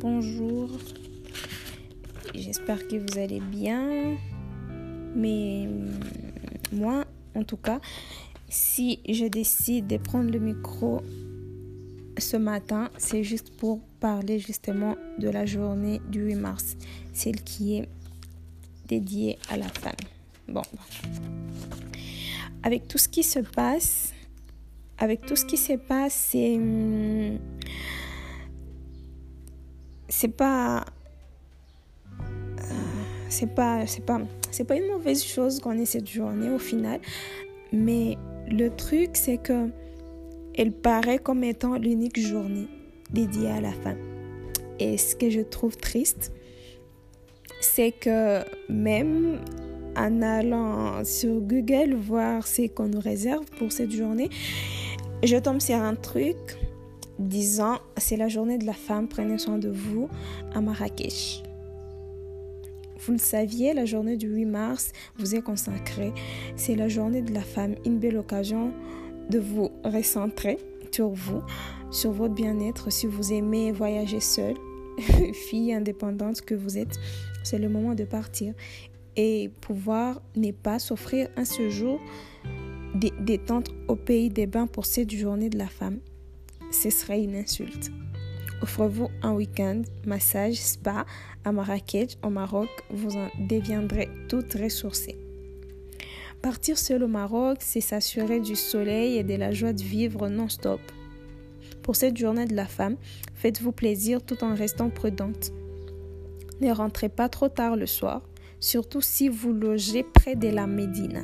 Bonjour. J'espère que vous allez bien. Mais moi, en tout cas, si je décide de prendre le micro ce matin, c'est juste pour parler justement de la journée du 8 mars, celle qui est dédiée à la femme. Bon, avec tout ce qui se passe, avec tout ce qui se passe, c'est hum, c'est pas euh, c'est pas c'est pas c'est pas une mauvaise chose qu'on ait cette journée au final. Mais le truc c'est que elle paraît comme étant l'unique journée dédiée à la femme. Et ce que je trouve triste c'est que même en allant sur Google voir ce qu'on nous réserve pour cette journée je tombe sur un truc disant c'est la journée de la femme, prenez soin de vous à Marrakech. Vous le saviez, la journée du 8 mars vous est consacrée. C'est la journée de la femme, une belle occasion de vous recentrer sur vous, sur votre bien-être. Si vous aimez voyager seule, fille indépendante que vous êtes, c'est le moment de partir et pouvoir ne pas s'offrir un séjour détente au pays des bains pour cette journée de la femme. Ce serait une insulte. Offrez-vous un week-end, massage, spa à Marrakech, au Maroc, vous en deviendrez toute ressourcée. Partir seul au Maroc, c'est s'assurer du soleil et de la joie de vivre non-stop. Pour cette journée de la femme, faites-vous plaisir tout en restant prudente. Ne rentrez pas trop tard le soir, surtout si vous logez près de la Médina.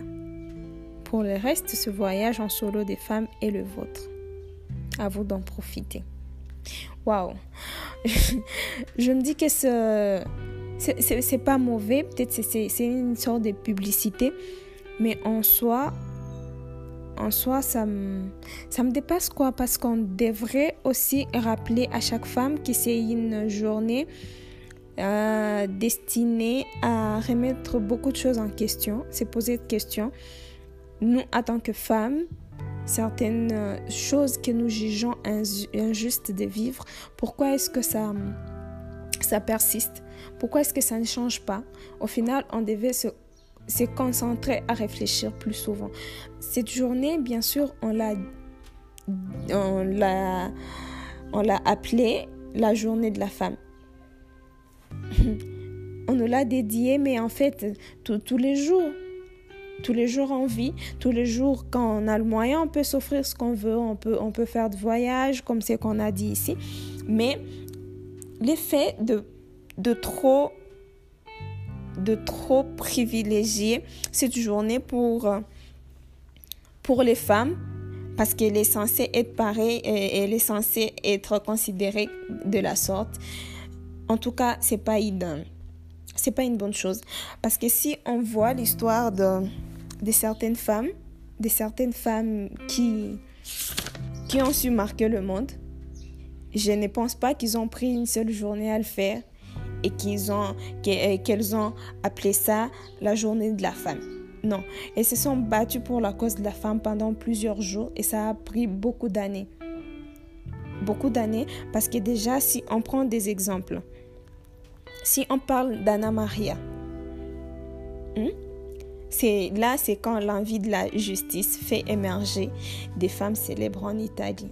Pour le reste, ce voyage en solo des femmes est le vôtre. À vous d'en profiter. Waouh! Je me dis que ce c'est pas mauvais, peut-être c'est une sorte de publicité, mais en soi, en soi, ça me, ça me dépasse quoi Parce qu'on devrait aussi rappeler à chaque femme que c'est une journée euh, destinée à remettre beaucoup de choses en question, se poser de questions nous, en tant que femmes, certaines euh, choses que nous jugeons injustes de vivre, pourquoi est-ce que ça, ça persiste? Pourquoi est-ce que ça ne change pas? Au final, on devait se, se concentrer à réfléchir plus souvent. Cette journée, bien sûr, on l'a, on l'a, on l'a appelée la journée de la femme. on nous l'a dédiée, mais en fait, tous les jours, tous les jours en vie, tous les jours quand on a le moyen, on peut s'offrir ce qu'on veut, on peut, on peut faire de voyages comme c'est qu'on a dit ici. Mais l'effet de, de trop de trop privilégier cette journée pour, pour les femmes parce qu'elle est censée être pareille et elle est censée être considérée de la sorte. En tout cas, c'est pas c'est pas une bonne chose parce que si on voit l'histoire de de certaines femmes, de certaines femmes qui, qui ont su marquer le monde. Je ne pense pas qu'ils ont pris une seule journée à le faire et qu'ils ont, qu'elles ont appelé ça la journée de la femme. Non, elles se sont battues pour la cause de la femme pendant plusieurs jours et ça a pris beaucoup d'années. Beaucoup d'années parce que déjà, si on prend des exemples, si on parle d'Anna Maria, hein, c'est là, c'est quand l'envie de la justice fait émerger des femmes célèbres en Italie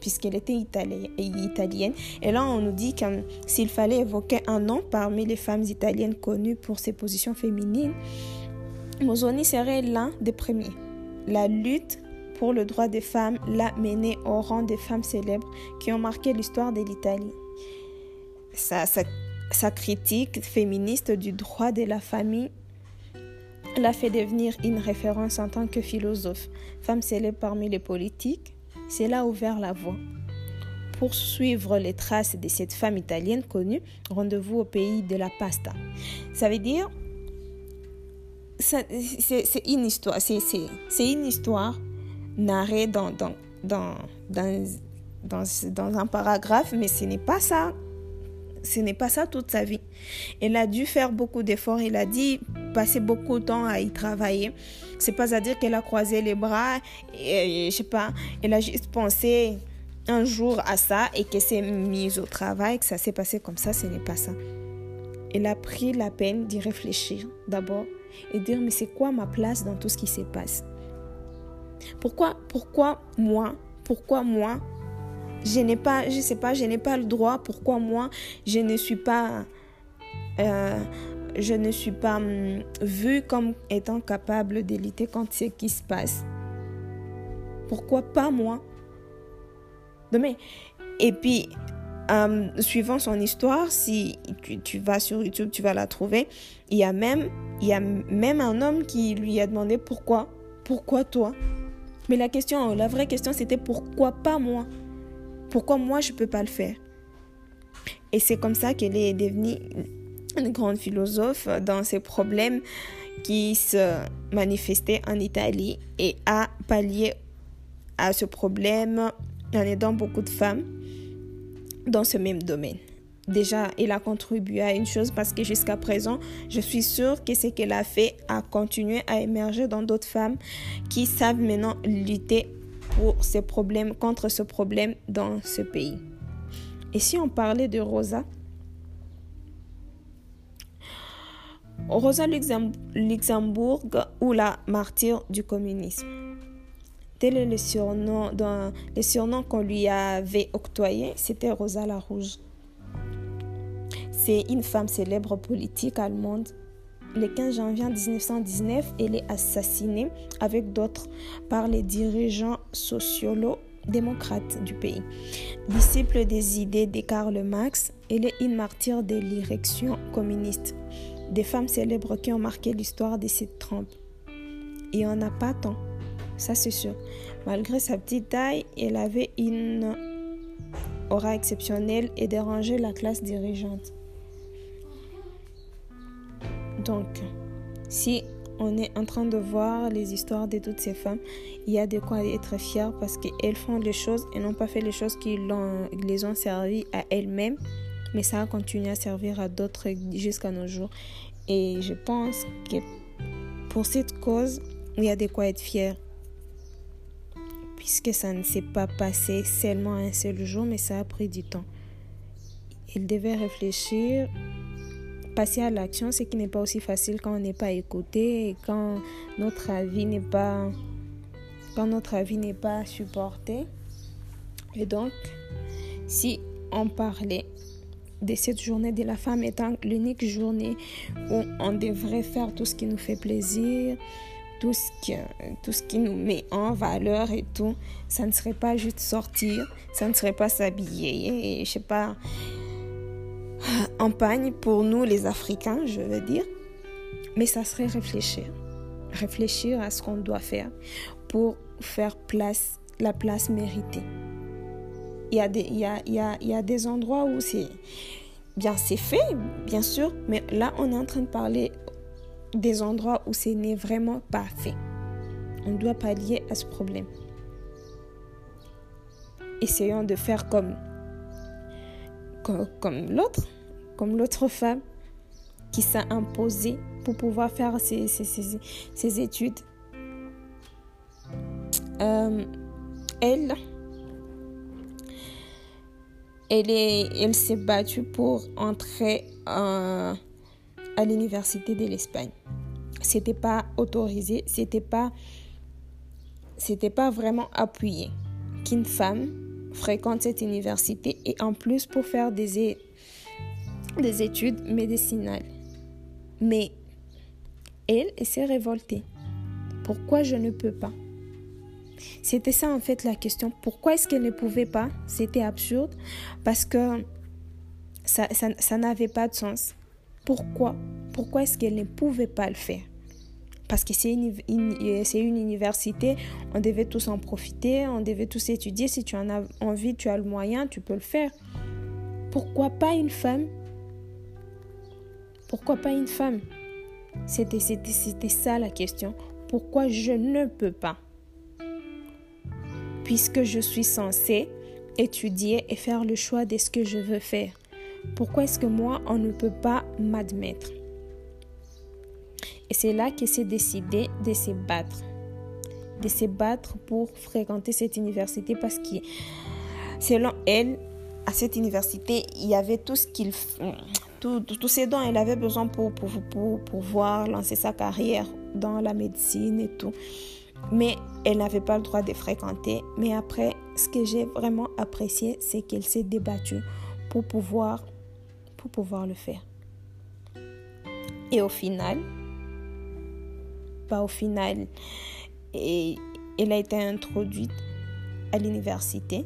puisqu'elle était italienne. Et là, on nous dit que s'il fallait évoquer un nom parmi les femmes italiennes connues pour ses positions féminines, Mussolini serait l'un des premiers. La lutte pour le droit des femmes l'a menée au rang des femmes célèbres qui ont marqué l'histoire de l'Italie. sa critique féministe du droit de la famille l'a fait devenir une référence en tant que philosophe. Femme célèbre parmi les politiques, c'est a ouvert la voie. Pour suivre les traces de cette femme italienne connue, rendez-vous au pays de la pasta. Ça veut dire, c'est une histoire, c'est une histoire narrée dans, dans un paragraphe, mais ce n'est pas ça ce n'est pas ça toute sa vie. Elle a dû faire beaucoup d'efforts. Il a dit passer beaucoup de temps à y travailler. C'est pas à dire qu'elle a croisé les bras et, je sais pas, elle a juste pensé un jour à ça et qu'elle s'est mise au travail, que ça s'est passé comme ça, ce n'est pas ça. Elle a pris la peine d'y réfléchir d'abord et dire mais c'est quoi ma place dans tout ce qui se passe? Pourquoi pourquoi moi Pourquoi moi je n'ai pas je sais pas, je n'ai pas le droit pourquoi moi je ne suis pas euh, je ne suis pas hum, vue comme étant capable de lutter contre ce qui se passe. Pourquoi pas moi? Demain. Et puis, hum, suivant son histoire, si tu, vas sur YouTube, tu vas la trouver. Il y a même, il y a même un homme qui lui a demandé pourquoi, pourquoi toi? Mais la question, la vraie question, c'était pourquoi pas moi? Pourquoi moi je peux pas le faire? Et c'est comme ça qu'elle est devenue une grande philosophe dans ses problèmes qui se manifestaient en Italie et a pallié à ce problème en aidant beaucoup de femmes dans ce même domaine. Déjà, elle a contribué à une chose parce que jusqu'à présent, je suis sûre que ce qu'elle a fait a continué à émerger dans d'autres femmes qui savent maintenant lutter pour ces problèmes, contre ce problème dans ce pays. Et si on parlait de Rosa, Rosa Luxembourg ou la martyre du communisme. Tel est le surnom, qu'on lui avait octroyé, c'était Rosa la Rouge. C'est une femme célèbre politique allemande. Le 15 janvier 1919, elle est assassinée avec d'autres par les dirigeants sociolo-démocrates du pays. Disciple des idées de Karl Marx, elle est une martyre de l'érection communiste des femmes célèbres qui ont marqué l'histoire de cette trempe. Et on n'a pas tant, ça c'est sûr. Malgré sa petite taille, elle avait une aura exceptionnelle et dérangeait la classe dirigeante. Donc, si on est en train de voir les histoires de toutes ces femmes, il y a de quoi être fier parce qu'elles font les choses et n'ont pas fait les choses qui les ont servi à elles-mêmes mais ça a continué à servir à d'autres jusqu'à nos jours. Et je pense que pour cette cause, il y a de quoi être fier. Puisque ça ne s'est pas passé seulement un seul jour, mais ça a pris du temps. Il devait réfléchir, passer à l'action, ce qui n'est pas aussi facile quand on n'est pas écouté et quand notre avis n'est pas, quand notre avis n'est pas supporté. Et donc, si on parlait de cette journée de la femme étant l'unique journée où on devrait faire tout ce qui nous fait plaisir, tout ce, qui, tout ce qui nous met en valeur et tout. Ça ne serait pas juste sortir, ça ne serait pas s'habiller et je sais pas, en pagne pour nous les Africains, je veux dire. Mais ça serait réfléchir. Réfléchir à ce qu'on doit faire pour faire place, la place méritée. Il y a des, il y a, il y a, il y a des endroits où c'est bien c'est fait, bien sûr, mais là on est en train de parler des endroits où ce n'est vraiment pas fait. On doit pallier à ce problème. Essayons de faire comme, comme, l'autre, comme l'autre femme qui s'est imposée pour pouvoir faire ses, ses, ses, études. Euh, elle, elle, s'est battue pour entrer à l'université de l'Espagne. C'était pas autorisé, c'était pas, pas vraiment appuyé qu'une femme fréquente cette université et en plus pour faire des, des études médicinales. Mais elle, elle s'est révoltée. Pourquoi je ne peux pas? C'était ça en fait la question. Pourquoi est-ce qu'elle ne pouvait pas? C'était absurde parce que ça, ça, n'avait pas de sens. Pourquoi? Pourquoi est-ce qu'elle ne pouvait pas le faire? Parce que c'est une, c'est une université, on devait tous en profiter, on devait tous étudier. Si tu en as envie, tu as le moyen, tu peux le faire. Pourquoi pas une femme? Pourquoi pas une femme? C'était ça la question. Pourquoi je ne peux pas? Puisque je suis censée étudier et faire le choix de ce que je veux faire. Pourquoi est-ce que moi, on ne peut pas m'admettre? Et c'est là qu'elle s'est décidé de se battre. De se battre pour fréquenter cette université parce que selon elle, à cette université, il y avait tout ce qu'il tous tout ces dons elle avait besoin pour, pour, pour, pouvoir lancer sa carrière dans la médecine et tout. Mais elle n'avait pas le droit de fréquenter. Mais après, ce que j'ai vraiment apprécié, c'est qu'elle s'est débattue pour pouvoir, le faire. Et au final, pas au final, et elle a été introduite à l'université.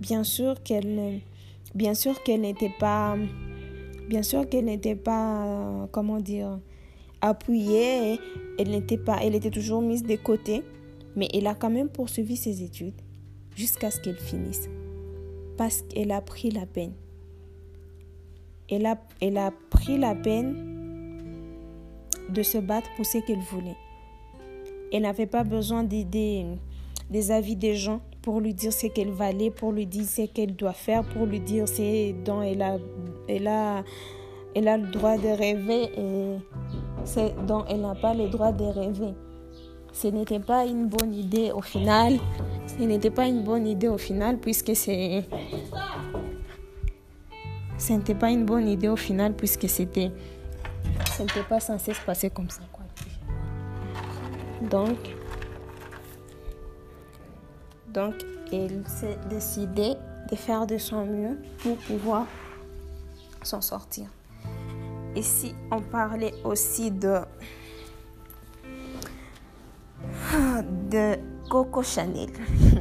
Bien sûr qu'elle, bien sûr qu'elle n'était pas, bien sûr qu'elle n'était pas, comment dire, appuyée. Elle n'était pas, elle était toujours mise de côté, mais elle a quand même poursuivi ses études jusqu'à ce qu'elle finisse, parce qu'elle a pris la peine. Elle a, elle a pris la peine de se battre pour ce qu'elle voulait. Elle n'avait pas besoin d'aider des avis des gens pour lui dire ce qu'elle valait, pour lui dire ce qu'elle doit faire, pour lui dire ce dont elle a, elle a, elle a le droit de rêver et ce dont elle n'a pas le droit de rêver. Ce n'était pas une bonne idée au final. Ce n'était pas une bonne idée au final puisque c'est... Ce n'était pas une bonne idée au final puisque c'était... Ce n'était pas censé se passer comme ça. Donc, donc, elle s'est décidée de faire de son mieux pour pouvoir s'en sortir. Et si on parlait aussi de, de Coco Chanel,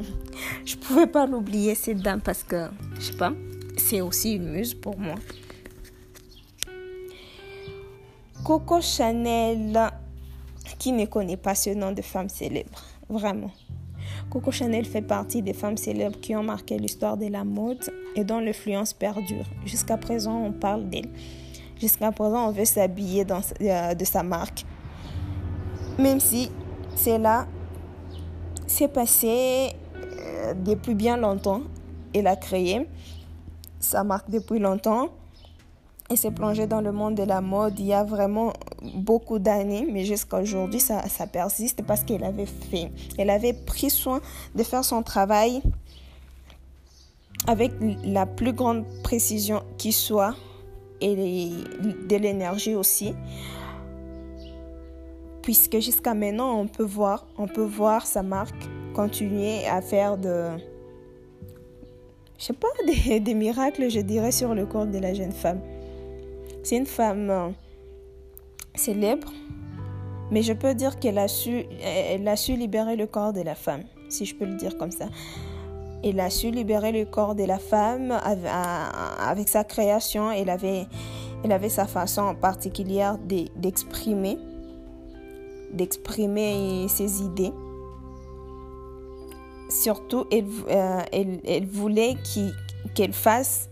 je pouvais pas l'oublier cette dame parce que, je sais pas, c'est aussi une muse pour moi. Coco Chanel, qui ne connaît pas ce nom de femme célèbre Vraiment. Coco Chanel fait partie des femmes célèbres qui ont marqué l'histoire de la mode et dont l'influence perdure. Jusqu'à présent, on parle d'elle. Jusqu'à présent, on veut s'habiller euh, de sa marque. Même si c'est là, c'est passé euh, depuis bien longtemps. Elle a créé sa marque depuis longtemps et s'est plongée dans le monde de la mode il y a vraiment beaucoup d'années, mais jusqu'à aujourd'hui, ça, persiste parce qu'elle avait fait, avait pris soin de faire son travail avec la plus grande précision qui soit et de l'énergie aussi. Puisque jusqu'à maintenant, on peut voir, on peut voir sa marque continuer à faire de, je sais pas, des, des miracles, je dirais, sur le corps de la jeune femme. C'est une femme euh, célèbre, mais je peux dire qu'elle a su, elle a su libérer le corps de la femme, si je peux le dire comme ça. Elle a su libérer le corps de la femme avec, sa création. Elle avait, avait sa façon particulière d'exprimer, d'exprimer ses idées. Surtout, elle, elle, elle voulait qu'elle fasse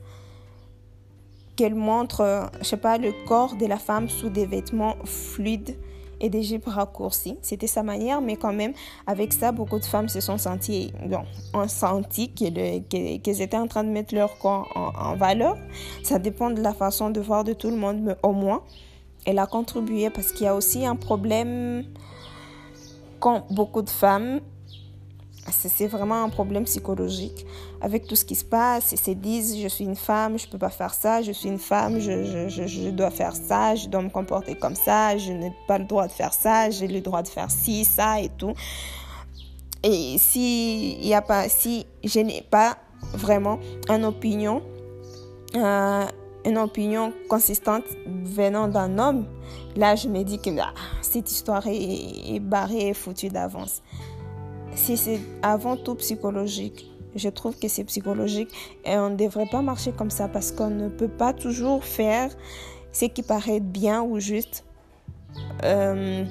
qu'elle montre, je sais pas, le corps de la femme sous des vêtements fluides et des jupes raccourcies. C'était sa manière, mais quand même, avec ça, beaucoup de femmes se sont senties, ont senti qu'elles étaient en train de mettre leur corps en, valeur. Ça dépend de la façon de voir de tout le monde, mais au moins, elle a contribué parce qu'il y a aussi un problème quand beaucoup de femmes c'est vraiment un problème psychologique. Avec tout ce qui se passe, ils se disent, je suis une femme, je ne peux pas faire ça, je suis une femme, je, dois faire ça, je dois me comporter comme ça, je n'ai pas le droit de faire ça, j'ai le droit de faire ci, ça et tout. Et si, y a pas, si je n'ai pas vraiment une opinion, euh, une opinion consistante venant d'un homme, là je me dis que ah, cette histoire est, est barrée, foutue d'avance si c'est avant tout psychologique, je trouve que c'est psychologique et on ne devrait pas marcher comme ça parce qu'on ne peut pas toujours faire ce qui paraît bien ou juste euh,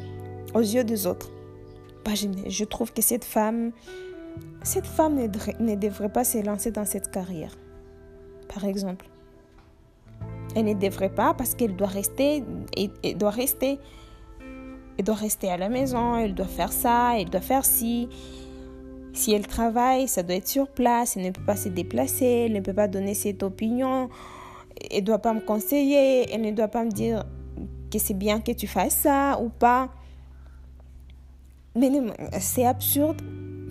aux yeux des autres. Je trouve que cette femme, cette femme ne, devrait pas se lancer dans cette carrière, par exemple. Elle ne devrait pas parce qu'elle doit rester, elle doit rester elle doit rester à la maison, elle doit faire ça, elle doit faire ci. Si elle travaille, ça doit être sur place, elle ne peut pas se déplacer, elle ne peut pas donner cette opinion, elle ne doit pas me conseiller, elle ne doit pas me dire que c'est bien que tu fasses ça ou pas. Mais c'est absurde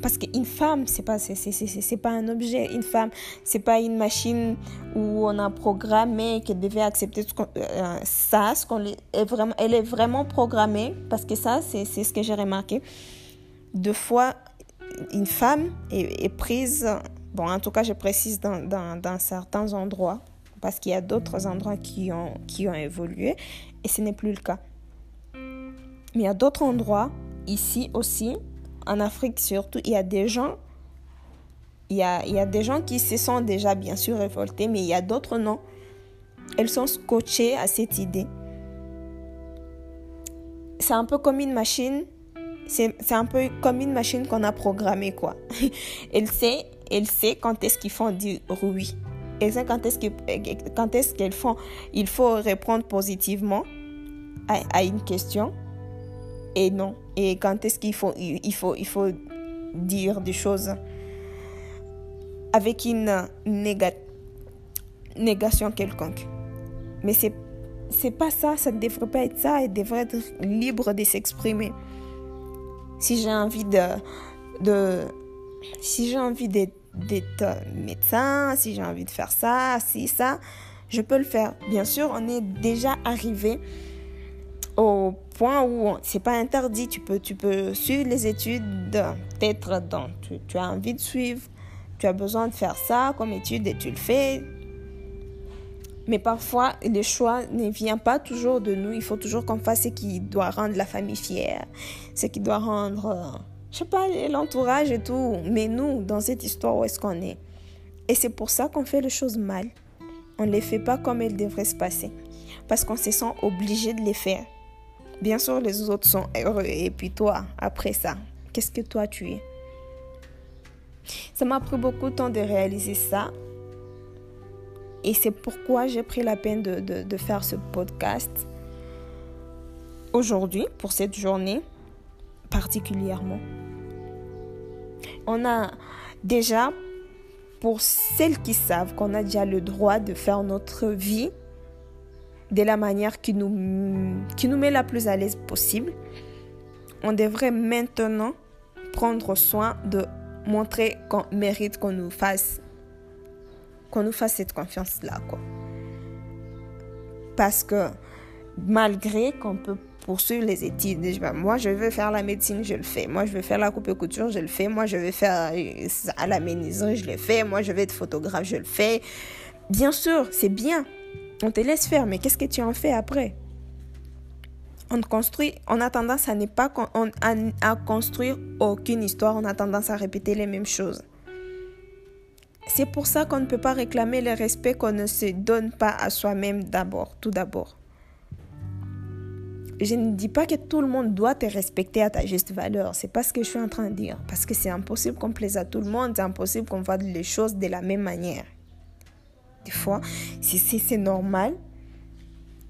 parce qu'une femme, c'est pas, c'est, pas un objet. Une femme, c'est pas une machine où on a programmé qu'elle devait accepter euh, ça. Ce qu'on est vraiment, elle est vraiment programmée parce que ça, c'est, ce que j'ai remarqué. Deux fois, une femme est, prise, bon, en tout cas, je précise dans, dans, dans certains endroits, parce qu'il y a d'autres endroits qui ont, qui ont évolué et ce n'est plus le cas. Mais il y a d'autres endroits, ici aussi, en Afrique surtout, il y a des gens, il y a, il y a des gens qui se sont déjà bien sûr révoltés, mais il y a d'autres non. Elles sont scotchées à cette idée. C'est un peu comme une machine, c'est un peu comme une machine qu'on a programmée, quoi. elle sait, elle sait quand est-ce qu'ils font du oui. Elle sait quand est-ce quand est-ce qu'elles font, il faut répondre positivement à, à une question et non. Et quand est-ce qu'il faut, il faut, il faut dire des choses avec une négation quelconque. Mais c'est c'est pas ça, ça ne devrait pas être ça, elle devrait être libre de s'exprimer. Si j'ai envie de, de si j'ai envie d'être médecin, si j'ai envie de faire ça, si ça, je peux le faire. Bien sûr, on est déjà arrivé au point où c'est pas interdit, tu peux, tu peux suivre les études, peut-être dans, tu, as envie de suivre, tu as besoin de faire ça comme étude et tu le fais. Mais parfois, le choix ne vient pas toujours de nous. Il faut toujours qu'on fasse ce qui doit rendre la famille fière, ce qui doit rendre, je sais pas, l'entourage et tout. Mais nous, dans cette histoire, où est-ce qu'on est? Et c'est pour ça qu'on fait les choses mal. On ne les fait pas comme elles devraient se passer. Parce qu'on se sent obligé de les faire. Bien sûr, les autres sont heureux. Et puis toi, après ça, qu'est-ce que toi tu es? Ça m'a pris beaucoup de temps de réaliser ça. Et c'est pourquoi j'ai pris la peine de, de, faire ce podcast aujourd'hui, pour cette journée particulièrement. On a déjà, pour celles qui savent qu'on a déjà le droit de faire notre vie de la manière qui nous, qui nous met la plus à l'aise possible, on devrait maintenant prendre soin de montrer qu'on mérite qu'on nous fasse qu'on nous fasse cette confiance là quoi. Parce que malgré qu'on peut poursuivre les études moi je veux faire la médecine je le fais. Moi je veux faire la coupe couture je le fais. Moi je veux faire euh, à la menuiserie je le fais. Moi je veux être photographe je le fais. Bien sûr c'est bien on te laisse faire, mais qu'est-ce que tu en fais après? On construit, on a tendance à pas construire aucune histoire, on a tendance à répéter les mêmes choses. C'est pour ça qu'on ne peut pas réclamer le respect qu'on ne se donne pas à soi-même d'abord, tout d'abord. Je ne dis pas que tout le monde doit te respecter à ta juste valeur. C'est pas ce que je suis en train de dire. Parce que c'est impossible qu'on plaise à tout le monde. C'est impossible qu'on voit les choses de la même manière des fois, c'est normal.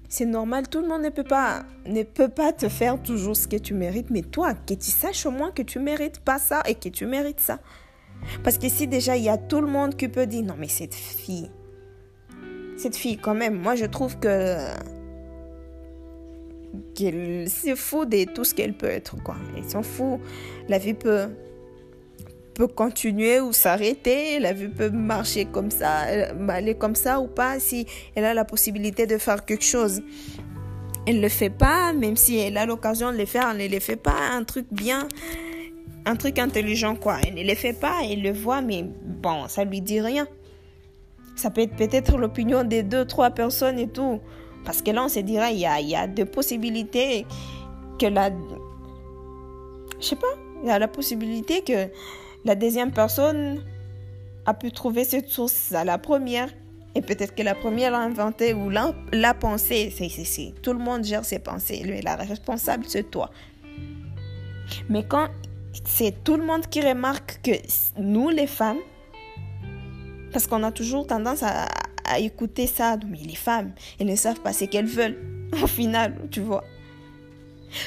C'est normal, tout le monde ne peut, pas, ne peut pas te faire toujours ce que tu mérites, mais toi, que tu saches au moins que tu mérites pas ça et que tu mérites ça. Parce que si déjà il y a tout le monde qui peut dire non mais cette fille, cette fille quand même, moi je trouve que qu'elle se fout de tout ce qu'elle peut être quoi. Elle s'en fout. La vie peut peut continuer ou s'arrêter, la vie peut marcher comme ça, euh, aller comme ça ou pas, si elle a la possibilité de faire quelque chose. Elle ne le fait pas, même si elle a l'occasion de le faire, elle ne le fait pas, un truc bien, un truc intelligent quoi. Elle ne le fait pas, elle le voit, mais bon, ça lui dit rien. Ça peut être peut-être l'opinion des deux, trois personnes et tout. Parce que là, on se dirait, il y a, il y a deux possibilités que la... Je sais pas, il y a la possibilité que la deuxième personne a pu trouver cette source à la première. Et peut-être que la première l'a inventé ou l'a pensé. C'est, Tout le monde gère ses pensées. Lui, la responsable, c'est toi. Mais quand c'est tout le monde qui remarque que nous, les femmes, parce qu'on a toujours tendance à, à écouter ça, mais les femmes, elles ne savent pas ce qu'elles veulent. Au final, tu vois.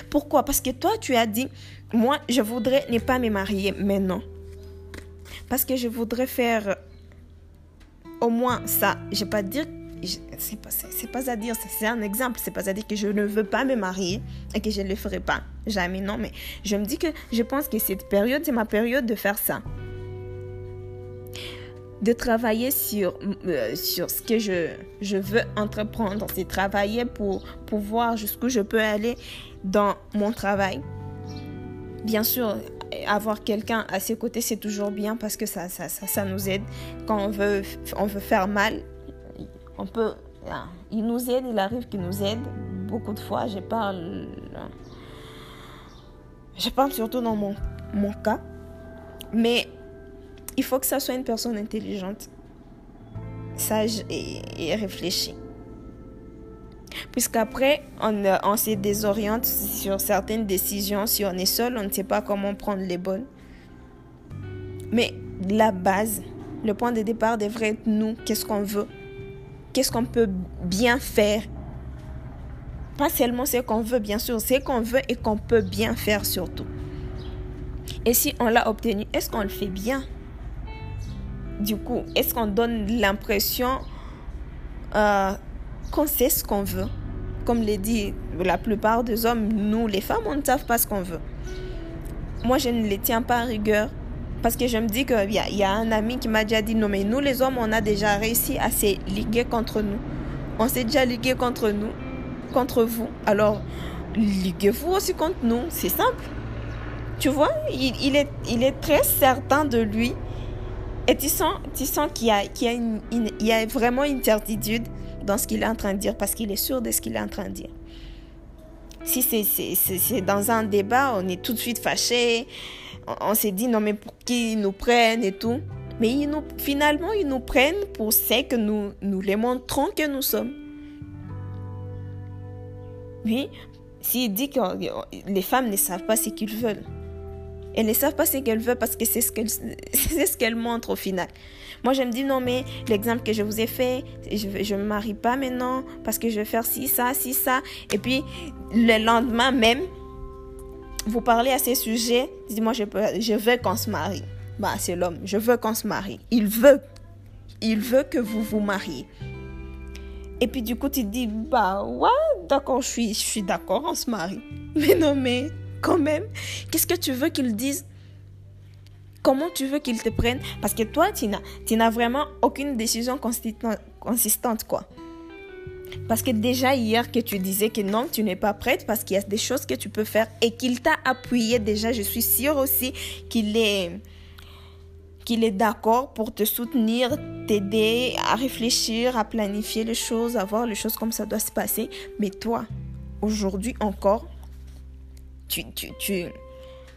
Pourquoi? Parce que toi, tu as dit, moi, je voudrais ne pas me marier maintenant. Parce que je voudrais faire au moins ça. Je vais pas dire c'est pas, pas à dire, c'est un exemple, c'est pas à dire que je ne veux pas me marier et que je ne le ferai pas. Jamais, non, mais je me dis que je pense que cette période, c'est ma période de faire ça. De travailler sur, euh, sur ce que je, je veux entreprendre, c'est travailler pour, pour voir jusqu'où je peux aller dans mon travail. Bien sûr, avoir quelqu'un à ses côtés, c'est toujours bien parce que ça, ça, ça, nous aide. Quand on veut, on veut faire mal, on peut. Ah, il nous aide, il arrive qu'il nous aide. Beaucoup de fois, je parle. Je parle surtout dans mon, mon cas. Mais il faut que ça soit une personne intelligente, sage et réfléchie. Puisqu'après, on, on se désoriente sur certaines décisions. Si on est seul, on ne sait pas comment prendre les bonnes. Mais la base, le point de départ devrait être nous. Qu'est-ce qu'on veut? Qu'est-ce qu'on peut bien faire? Pas seulement ce qu'on veut, bien sûr, ce qu'on veut et qu'on peut bien faire surtout. Et si on l'a obtenu, est-ce qu'on le fait bien? Du coup, est-ce qu'on donne l'impression euh, qu'on sait ce qu'on veut. Comme le dit la plupart des hommes, nous les femmes, on ne sait pas ce qu'on veut. Moi, je ne les tiens pas à rigueur. Parce que je me dis qu'il y, y a un ami qui m'a déjà dit, non mais nous les hommes, on a déjà réussi à se liguer contre nous. On s'est déjà ligué contre nous, contre vous. Alors, liguez-vous aussi contre nous. C'est simple. Tu vois, il, est, il est très certain de lui. Et tu sens, tu sens qu'il y y a vraiment une certitude dans ce qu'il est en train de dire parce qu'il est sûr de ce qu'il est en train de dire. Si c'est dans un débat, on est tout de suite fâché, on, on s'est dit non mais pour qui ils nous prennent et tout. Mais ils nous, finalement, ils nous prennent pour ce que nous, nous les montrons que nous sommes. Oui, s'il dit que les femmes ne savent pas ce qu'ils veulent, elles ne savent pas ce qu'elles veulent parce que c'est ce qu'elles ce qu'elles montrent au final. Moi, je me dis, non, mais l'exemple que je vous ai fait, je ne me marie pas maintenant parce que je vais faire ci, ça, ci, ça. Et puis, le lendemain même, vous parlez à ces sujets, dis-moi, je, je veux qu'on se marie. Bah, c'est l'homme, je veux qu'on se marie. Il veut, il veut que vous vous mariez. Et puis du coup, tu te dis, bah ouais, d'accord, je suis, je suis d'accord, on se marie. Mais non, mais quand même, qu'est-ce que tu veux qu'ils disent Comment tu veux qu'ils te prennent? Parce que toi, tu n'as vraiment aucune décision consistante, quoi. Parce que déjà hier que tu disais que non, tu n'es pas prête parce qu'il y a des choses que tu peux faire et qu'il t'a appuyé déjà, je suis sûre aussi qu'il est qu'il est d'accord pour te soutenir, t'aider à réfléchir, à planifier les choses, à voir les choses comme ça doit se passer. Mais toi, aujourd'hui encore, tu, tu, tu,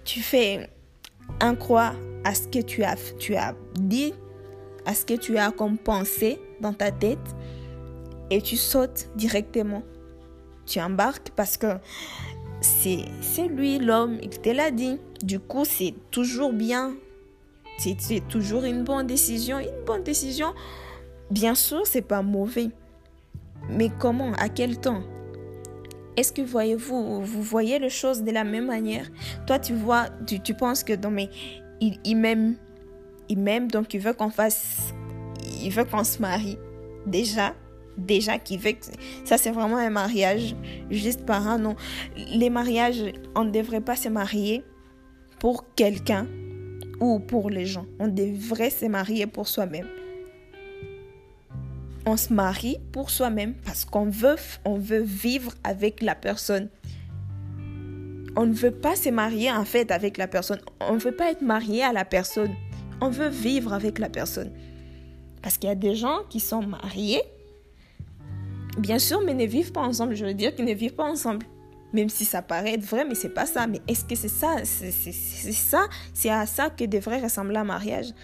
tu fais un croix à ce que tu as, tu as dit, à ce que tu as comme pensée dans ta tête et tu sautes directement. Tu embarques parce que c'est lui l'homme, il te l'a dit. Du coup, c'est toujours bien. C'est toujours une bonne décision. Une bonne décision, bien sûr, c'est pas mauvais. Mais comment À quel temps? Est-ce que voyez-vous, vous voyez les choses de la même manière? Toi, tu vois, tu, penses que non, mais il, m'aime, il m'aime, donc il veut qu'on fasse, il veut qu'on se marie. Déjà, déjà qu'il veut que ça c'est vraiment un mariage juste par un non. Les mariages, on ne devrait pas se marier pour quelqu'un ou pour les gens. On devrait se marier pour soi-même on se marie pour soi-même parce qu'on veut, on veut vivre avec la personne. On ne veut pas se marier en fait avec la personne. On ne veut pas être marié à la personne. On veut vivre avec la personne. Parce qu'il y a des gens qui sont mariés, bien sûr, mais ne vivent pas ensemble. Je veux dire qu'ils ne vivent pas ensemble. Même si ça paraît être vrai, mais c'est pas ça. Mais est-ce que c'est ça C'est ça C'est à ça que devrait ressembler un mariage?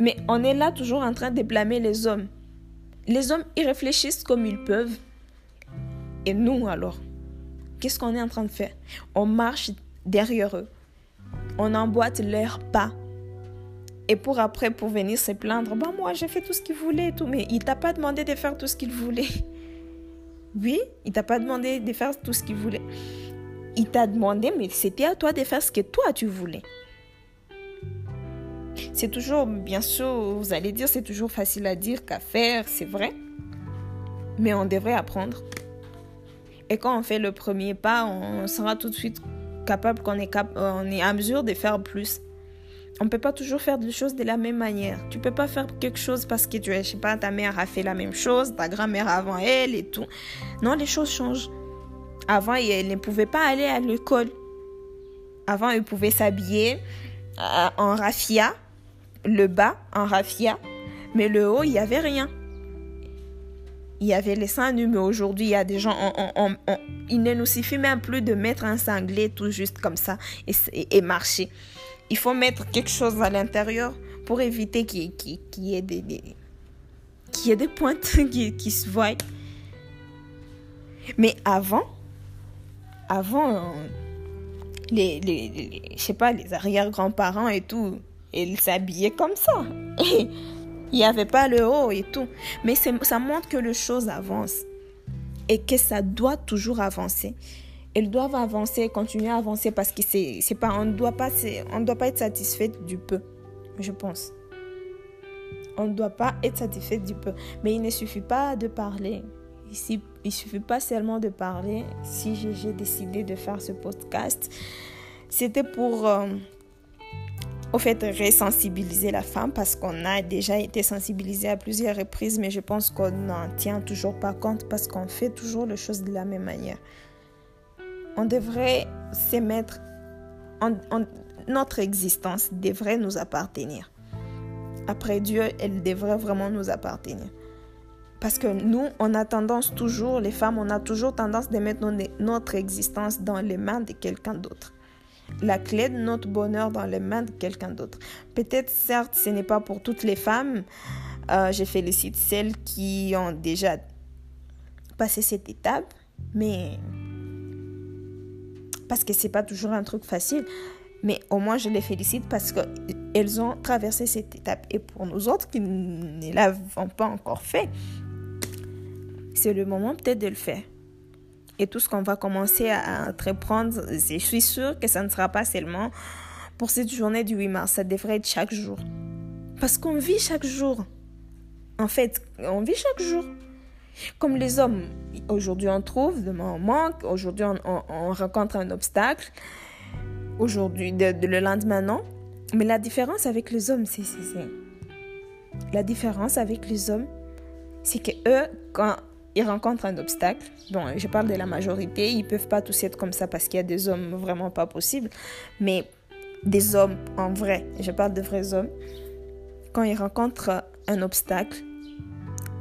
Mais on est là toujours en train de blâmer les hommes. Les hommes, ils réfléchissent comme ils peuvent. Et nous, alors, qu'est-ce qu'on est en train de faire? On marche derrière eux. On emboîte leurs pas. Et pour après, pour venir se plaindre, bah moi, j'ai fait tout ce qu'il voulait et tout. Mais il t'a pas demandé de faire tout ce qu'il voulait. Oui, il t'a pas demandé de faire tout ce qu'il voulait. Il t'a demandé, mais c'était à toi de faire ce que toi, tu voulais. C'est toujours, bien sûr, vous allez dire, c'est toujours facile à dire qu'à faire, c'est vrai. mais on devrait apprendre. Et quand on fait le premier pas, on sera tout de suite capable qu'on est, cap on est à mesure de faire plus. On ne peut pas toujours faire des choses de la même manière. Tu peux pas faire quelque chose parce que tu je sais pas, ta mère a fait la même chose, ta grand-mère avant elle et tout. Non, les choses changent. Avant, elle ne pouvait pas aller à l'école. Avant, elle pouvait s'habiller euh, en raffia, le bas en raffia, mais le haut, il n'y avait rien. Il y avait les seins nus, mais aujourd'hui, il y a des gens, il ne nous suffit même plus de mettre un sanglé tout juste comme ça et, marcher. Il faut mettre quelque chose à l'intérieur pour éviter qu'il y, ait des, y ait des pointes qui, se voient. Mais avant, avant, les, les, je sais pas, les arrière-grands-parents et tout, ils s'habillaient comme ça. Il n'y avait pas le haut et tout. Mais ça montre que les choses avancent et que ça doit toujours avancer. Elles doivent avancer, continuer à avancer parce que c'est, pas, on ne doit pas, on doit pas être satisfait du peu, je pense. On ne doit pas être satisfait du peu. Mais il ne suffit pas de parler. Ici, il suffit pas seulement de parler. Si j'ai, décidé de faire ce podcast, c'était pour euh, au fait resensibiliser la femme parce qu'on a déjà été sensibilisé à plusieurs reprises, mais je pense qu'on n'en tient toujours pas compte parce qu'on fait toujours les choses de la même manière. On devrait se mettre notre existence devrait nous appartenir. Après Dieu, elle devrait vraiment nous appartenir. Parce que nous, on a tendance toujours, les femmes, on a toujours tendance de mettre notre existence dans les mains de quelqu'un d'autre la clé de notre bonheur dans les mains de quelqu'un d'autre. Peut-être, certes, ce n'est pas pour toutes les femmes. Euh, je félicite celles qui ont déjà passé cette étape, mais parce que c'est pas toujours un truc facile. Mais au moins, je les félicite parce qu'elles ont traversé cette étape. Et pour nous autres qui ne l'avons pas encore fait, c'est le moment peut-être de le faire et tout ce qu'on va commencer à entreprendre, je suis sûre que ça ne sera pas seulement pour cette journée du 8 mars, ça devrait être chaque jour. Parce qu'on vit chaque jour. En fait, on vit chaque jour. Comme les hommes, aujourd'hui on trouve, demain on manque, aujourd'hui on, rencontre un obstacle, aujourd'hui, le lendemain non. Mais la différence avec les hommes, c'est la différence avec les hommes, c'est que eux, quand ils rencontrent un obstacle. Bon, je parle de la majorité, ils peuvent pas tous être comme ça parce qu'il y a des hommes vraiment pas possibles, mais des hommes en vrai, je parle de vrais hommes, quand ils rencontrent un obstacle,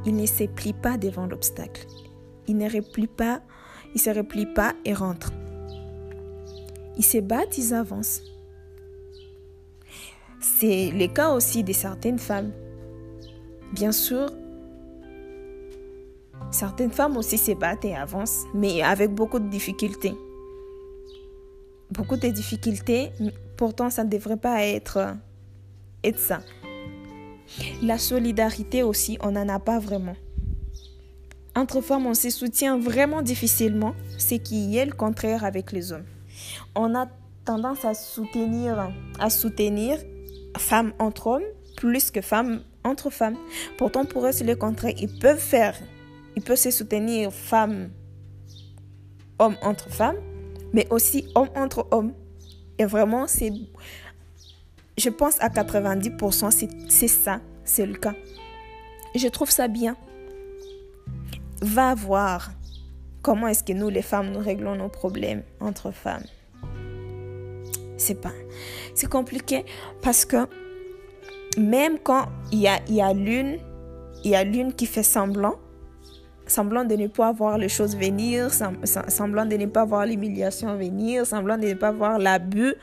ils ne se plient pas devant l'obstacle. Ils ne replient pas, ils se replient pas et rentrent. Ils se battent, ils avancent. C'est le cas aussi de certaines femmes. Bien sûr, Certaines femmes aussi se battent et avancent, mais avec beaucoup de difficultés. Beaucoup de difficultés, pourtant ça ne devrait pas être, ça. La solidarité aussi, on n'en a pas vraiment. Entre femmes, on se soutient vraiment difficilement, ce qui est le contraire avec les hommes. On a tendance à soutenir, à soutenir femmes entre hommes plus que femmes entre femmes. Pourtant, pour eux, c'est le contraire. Ils peuvent faire il peut se soutenir femme, homme entre femmes, mais aussi homme entre hommes. Et vraiment, c'est, je pense à 90%, c'est ça, c'est le cas. Je trouve ça bien. Va voir comment est-ce que nous, les femmes, nous réglons nos problèmes entre femmes. C'est pas, c'est compliqué parce que même quand il y a, il y a l'une, il y a l'une qui fait semblant, semblant de ne pas voir les choses venir, semblant de ne pas voir l'humiliation venir, semblant de ne pas voir l'abus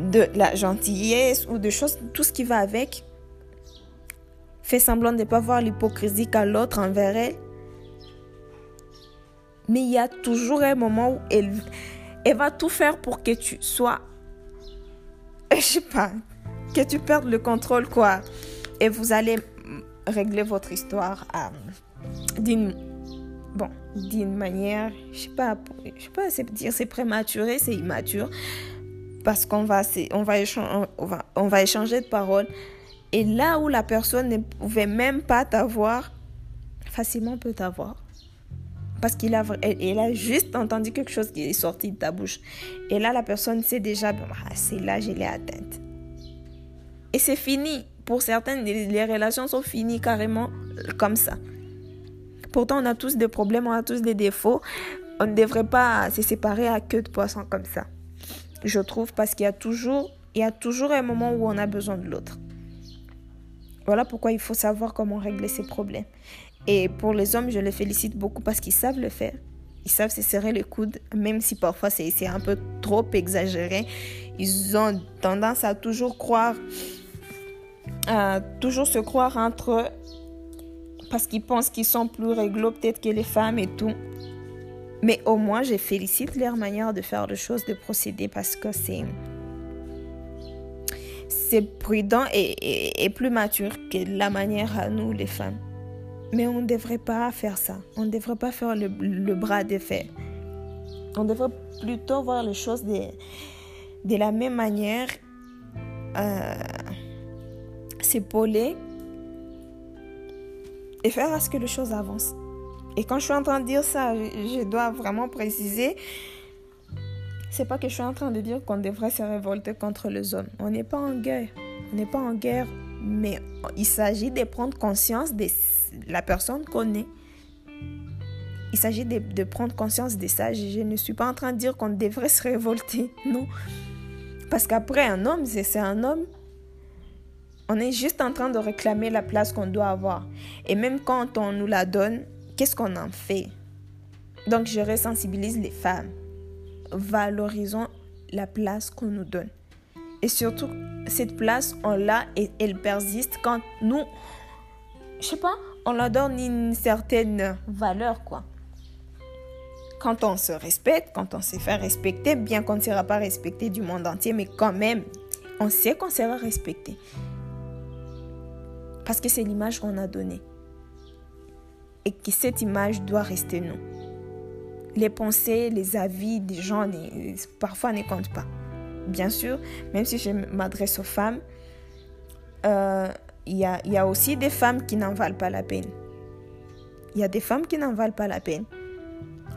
de la gentillesse ou de choses, tout ce qui va avec, fait semblant de ne pas voir l'hypocrisie qu'a l'autre envers elle. Mais il y a toujours un moment où elle, elle va tout faire pour que tu sois, je sais pas, que tu perdes le contrôle, quoi. Et vous allez régler votre histoire d'une bon, d'une manière, je sais pas, je sais pas, c'est dire c'est prématuré, c'est immature parce qu'on va on va échanger, de paroles et là où la personne ne pouvait même pas t'avoir facilement peut avoir. Parce qu'il a, elle, a juste entendu quelque chose qui est sorti de ta bouche. Et là, la personne sait déjà, ah, c'est là, je l'ai atteinte. Et c'est fini. Pour certaines, les relations sont finies carrément comme ça. Pourtant, on a tous des problèmes, on a tous des défauts. On ne devrait pas se séparer à queue de poisson comme ça. Je trouve parce qu'il y a toujours, il y a toujours un moment où on a besoin de l'autre. Voilà pourquoi il faut savoir comment régler ces problèmes. Et pour les hommes, je les félicite beaucoup parce qu'ils savent le faire. Ils savent se serrer les coudes, même si parfois c'est un peu trop exagéré. Ils ont tendance à toujours croire, à toujours se croire entre parce qu'ils pensent qu'ils sont plus réglo peut-être que les femmes et tout. Mais au moins, je félicite leur manière de faire les choses, de procéder parce que c'est c'est prudent et, plus mature que la manière à nous, les femmes. Mais on ne devrait pas faire ça. On ne devrait pas faire le, bras de fer. On devrait plutôt voir les choses de, de la même manière, euh, s'épauler et faire à ce que les choses avancent. Et quand je suis en train de dire ça, je dois vraiment préciser c'est pas que je suis en train de dire qu'on devrait se révolter contre les hommes. On n'est pas en guerre. On n'est pas en guerre, mais il s'agit de prendre conscience de la personne qu'on est. Il s'agit de, prendre conscience de ça. Je, ne suis pas en train de dire qu'on devrait se révolter, non. Parce qu'après, un homme, c'est un homme. On est juste en train de réclamer la place qu'on doit avoir. Et même quand on nous la donne, qu'est-ce qu'on en fait? Donc, je resensibilise les femmes valorisons la place qu'on nous donne. Et surtout, cette place, on l'a et elle persiste quand nous, je sais pas, on la donne une certaine valeur, quoi. Quand on se respecte, quand on se fait respecter, bien qu'on ne sera pas respecté du monde entier, mais quand même, on sait qu'on sera respecté. Parce que c'est l'image qu'on a donnée. Et que cette image doit rester nous les pensées, les avis des gens parfois ne comptent pas. Bien sûr, même si je m'adresse aux femmes, euh, il y, a, aussi des femmes qui n'en valent pas la peine. Il y a des femmes qui n'en valent pas la peine.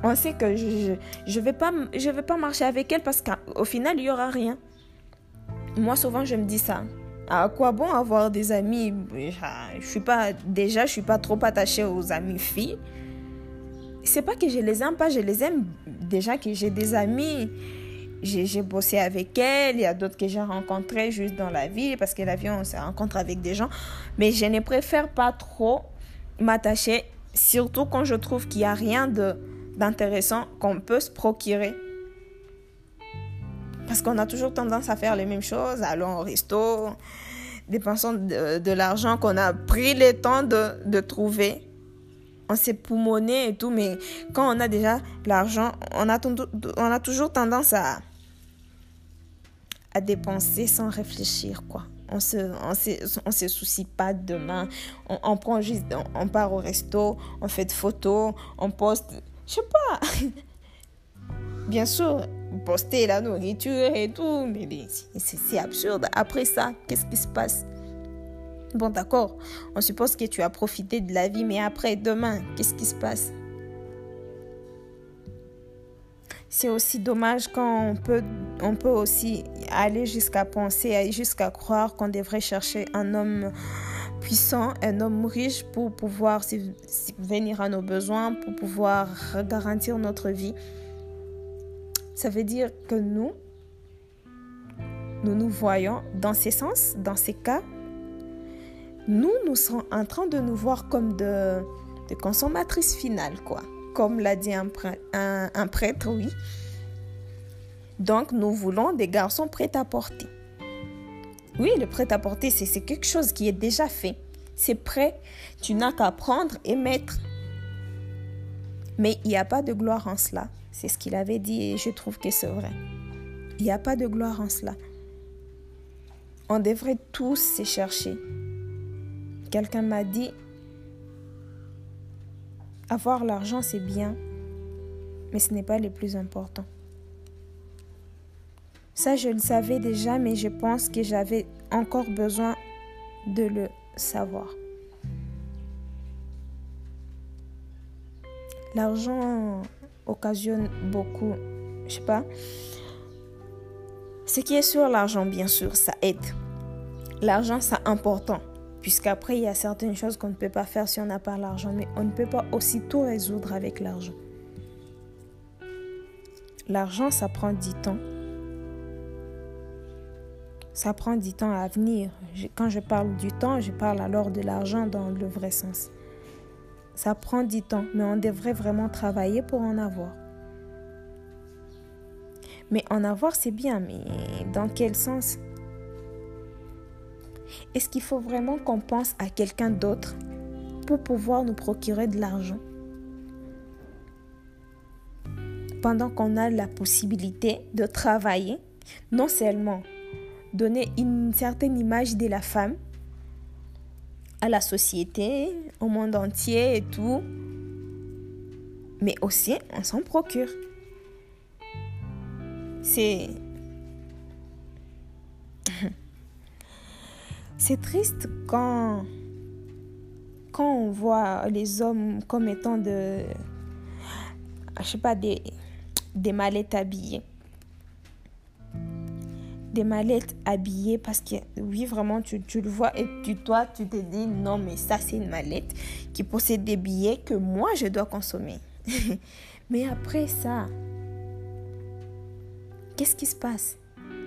On sait que je ne vais pas marcher avec elles parce qu'au final, il n'y aura rien. Moi, souvent, je me dis ça. À quoi bon avoir des amis? Je suis pas Déjà, je suis pas trop attachée aux amis filles c'est pas que je les aime pas, je les aime déjà que j'ai des amis. J'ai bossé avec elles, il y a d'autres que j'ai rencontrées juste dans la vie, parce que la vie, on se rencontre avec des gens. Mais je ne préfère pas trop m'attacher, surtout quand je trouve qu'il n'y a rien d'intéressant qu'on peut se procurer. Parce qu'on a toujours tendance à faire les mêmes choses, allons au resto, dépensons de, l'argent qu'on a pris le temps de, trouver on s'est poumonné et tout, mais quand on a déjà l'argent, on a, toujours tendance à, dépenser sans réfléchir, quoi. On se, on se, on se soucie pas de demain. On, on prend juste, on, part au resto, on fait des photos, on poste, je sais pas. Bien sûr, poster la nourriture et tout, mais c'est absurde. Après ça, qu'est-ce qui se passe? Bon, d'accord, on suppose que tu as profité de la vie, mais après, demain, qu'est-ce qui se passe? C'est aussi dommage quand on peut, on peut aussi aller jusqu'à penser, jusqu'à croire qu'on devrait chercher un homme puissant, un homme riche pour pouvoir venir à nos besoins, pour pouvoir garantir notre vie. Ça veut dire que nous, nous nous voyons dans ces sens, dans ces cas, nous, nous sommes en train de nous voir comme de, consommatrices finales, quoi. Comme l'a dit un, un, prêtre, oui. Donc, nous voulons des garçons prêts à porter. Oui, le prêt à porter, c'est quelque chose qui est déjà fait. C'est prêt. Tu n'as qu'à prendre et mettre. Mais il n'y a pas de gloire en cela. C'est ce qu'il avait dit et je trouve que c'est vrai. Il n'y a pas de gloire en cela. On devrait tous se chercher. Quelqu'un m'a dit, avoir l'argent c'est bien, mais ce n'est pas le plus important. Ça, je le savais déjà, mais je pense que j'avais encore besoin de le savoir. l'argent occasionne beaucoup, je sais pas. Ce qui est sûr, l'argent, bien sûr, ça aide. L'argent, c'est important. Puisqu'après, il y a certaines choses qu'on ne peut pas faire si on n'a pas l'argent, mais on ne peut pas aussi tout résoudre avec l'argent. L'argent, ça prend du temps. Ça prend du temps à venir. Quand je parle du temps, je parle alors de l'argent dans le vrai sens. Ça prend du temps, mais on devrait vraiment travailler pour en avoir. Mais en avoir, c'est bien, mais dans quel sens? Est-ce qu'il faut vraiment qu'on pense à quelqu'un d'autre pour pouvoir nous procurer de l'argent? Pendant qu'on a la possibilité de travailler, non seulement donner une certaine image de la femme à la société, au monde entier et tout, mais aussi on s'en procure. C'est c'est triste quand quand on voit les hommes comme étant de je sais pas des des mallettes habillées des mallettes habillées parce que oui vraiment tu, tu le vois et tu toi tu te dis non mais ça c'est une mallette qui possède des billets que moi je dois consommer. Mais après ça qu'est-ce qui se passe?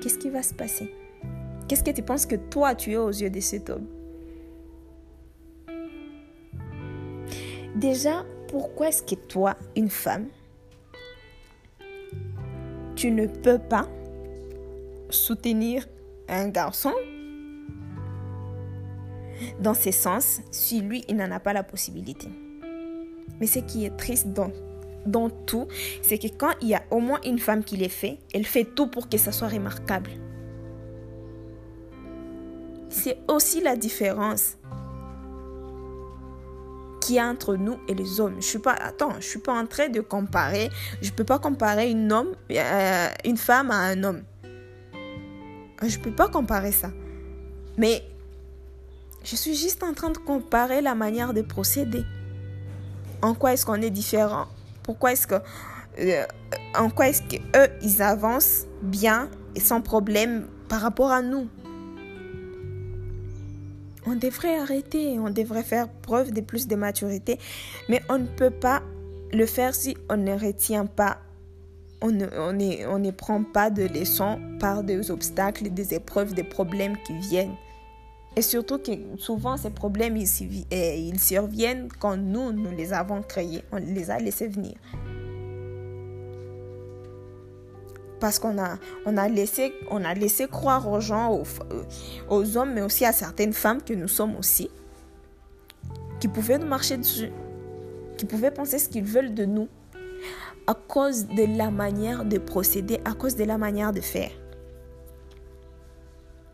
Qu'est-ce qui va se passer? Qu'est-ce que tu penses que toi tu es aux yeux de cet homme? Déjà, pourquoi est-ce que toi, une femme, tu ne peux pas soutenir un garçon dans ce sens si lui, il n'en a pas la possibilité Mais ce qui est triste dans dans tout, c'est que quand il y a au moins une femme qui les fait, elle fait tout pour que ça soit remarquable. C'est aussi la différence qu'il y a entre nous et les hommes. Je suis pas, attends, je suis pas en train de comparer. Je peux pas comparer une euh, une femme à un homme. Je peux pas comparer ça. Mais je suis juste en train de comparer la manière de procéder. En quoi est-ce qu'on est différent? Pourquoi est-ce que euh, en quoi est-ce que eux ils avancent bien et sans problème par rapport à nous? On devrait arrêter, on devrait faire preuve de plus de maturité, mais on ne peut pas le faire si on ne retient pas on ne, on, on ne prend pas de leçons par des obstacles, des épreuves, des problèmes qui viennent. Et surtout que souvent ces problèmes, ils, ils surviennent quand nous, nous les avons créés, on les a laissés venir. Parce qu'on a, on a, laissé, on a laissé croire aux gens, aux hommes, mais aussi à certaines femmes que nous sommes aussi, qui pouvaient nous marcher dessus, qui pouvaient penser ce qu'ils veulent de nous, à cause de la manière de procéder, à cause de la manière de faire.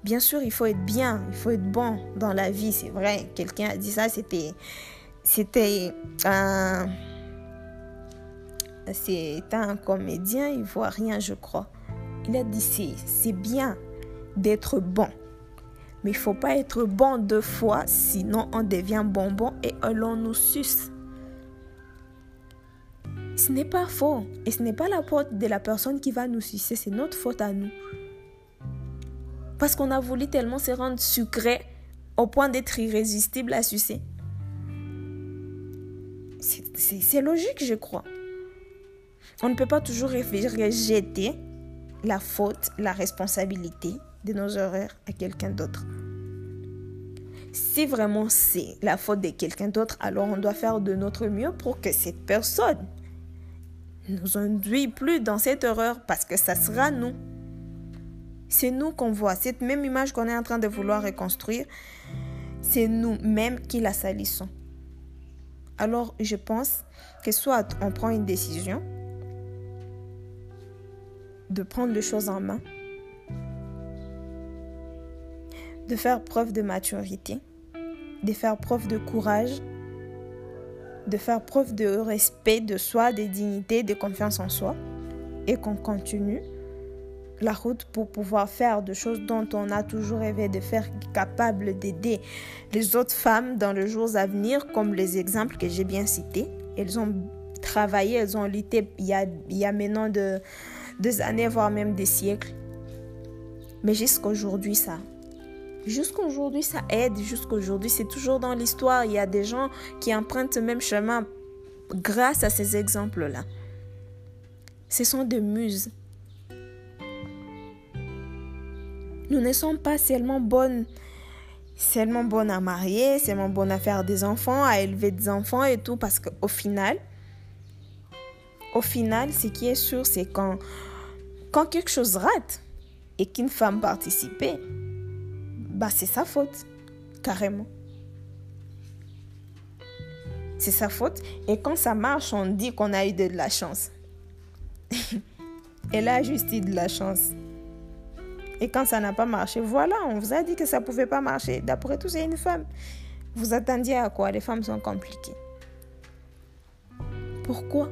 Bien sûr, il faut être bien, il faut être bon dans la vie, c'est vrai. Quelqu'un a dit ça, c'était c'était un c'est un comédien ivoirien, je crois. Il a dit c'est bien d'être bon. Mais il faut pas être bon deux fois, sinon on devient bonbon et l'on nous suce. Ce n'est pas faux. Et ce n'est pas la faute de la personne qui va nous sucer, c'est notre faute à nous. Parce qu'on a voulu tellement se rendre sucré au point d'être irrésistible à sucer. C'est logique, je crois. On ne peut pas toujours rejeter la faute, la responsabilité de nos erreurs à quelqu'un d'autre. Si vraiment c'est la faute de quelqu'un d'autre, alors on doit faire de notre mieux pour que cette personne ne nous induit plus dans cette erreur parce que ça sera nous. C'est nous qu'on voit. Cette même image qu'on est en train de vouloir reconstruire, c'est nous-mêmes qui la salissons. Alors, je pense que soit on prend une décision de prendre les choses en main, de faire preuve de maturité, de faire preuve de courage, de faire preuve de respect de soi, de dignité, de confiance en soi, et qu'on continue la route pour pouvoir faire des choses dont on a toujours rêvé de faire, capable d'aider les autres femmes dans les jours à venir, comme les exemples que j'ai bien cités. Elles ont travaillé, elles ont lutté il y a, il y a maintenant de, des années, voire même des siècles. Mais jusqu'aujourd'hui, ça. Jusqu'aujourd'hui, ça aide. Jusqu'aujourd'hui, c'est toujours dans l'histoire. Il y a des gens qui empruntent ce même chemin grâce à ces exemples-là. Ce sont des muses. Nous ne sommes pas seulement bonnes, seulement bonnes à marier, seulement bonnes à faire des enfants, à élever des enfants et tout, parce qu'au final, au final, ce qui est sûr, c'est quand, quand quelque chose rate et qu'une femme participait, bah c'est sa faute, carrément. C'est sa faute. Et quand ça marche, on dit qu'on a eu de la chance. Elle a juste eu de la chance. Et quand ça n'a pas marché, voilà, on vous a dit que ça ne pouvait pas marcher. D'après tout, c'est une femme. Vous attendiez à quoi? Les femmes sont compliquées. Pourquoi?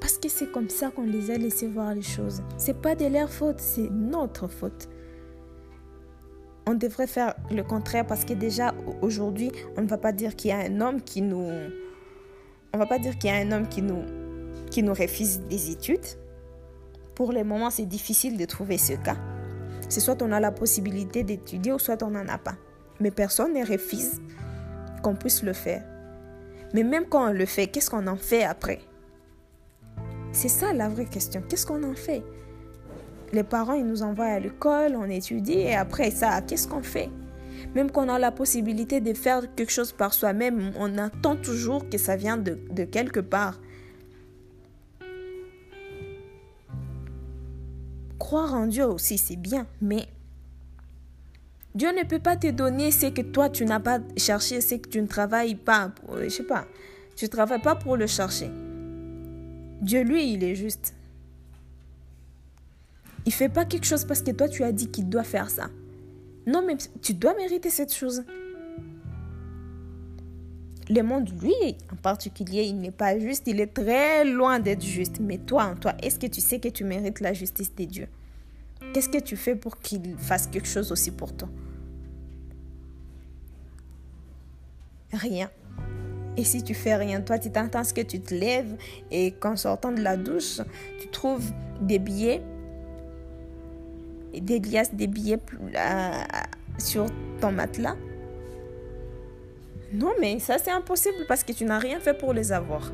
Parce que c'est comme ça qu'on les a laissés voir les choses. C'est pas de leur faute, c'est notre faute. On devrait faire le contraire parce que déjà aujourd'hui, on ne va pas dire qu'il y a un homme qui nous on va pas dire qu'il y a un homme qui nous qui nous refuse des études pour le moment, c'est difficile de trouver ce cas. C'est soit on a la possibilité d'étudier ou soit on n'en a pas. Mais personne ne refuse qu'on puisse le faire. Mais même quand on le fait, qu'est-ce qu'on en fait après? C'est ça la vraie question. Qu'est-ce qu'on en fait? Les parents, ils nous envoient à l'école, on étudie et après ça, qu'est-ce qu'on fait? Même quand on a la possibilité de faire quelque chose par soi-même, on attend toujours que ça vienne de, quelque part. croire en Dieu aussi, c'est bien, mais Dieu ne peut pas te donner ce que toi tu n'as pas cherché, ce que tu ne travailles pas. Je sais pas, tu ne travailles pas pour le chercher. Dieu, lui, il est juste. Il fait pas quelque chose parce que toi tu as dit qu'il doit faire ça. Non, mais tu dois mériter cette chose. Le monde, lui, en particulier, il n'est pas juste, il est très loin d'être juste. Mais toi, en toi, est-ce que tu sais que tu mérites la justice des dieux Qu'est-ce que tu fais pour qu'il fasse quelque chose aussi pour toi? Rien. Et si tu fais rien, toi, tu t'entends ce que tu te lèves et qu'en sortant de la douche, tu trouves des billets, des liasses, des billets euh, sur ton matelas. Non, mais ça, c'est impossible parce que tu n'as rien fait pour les avoir.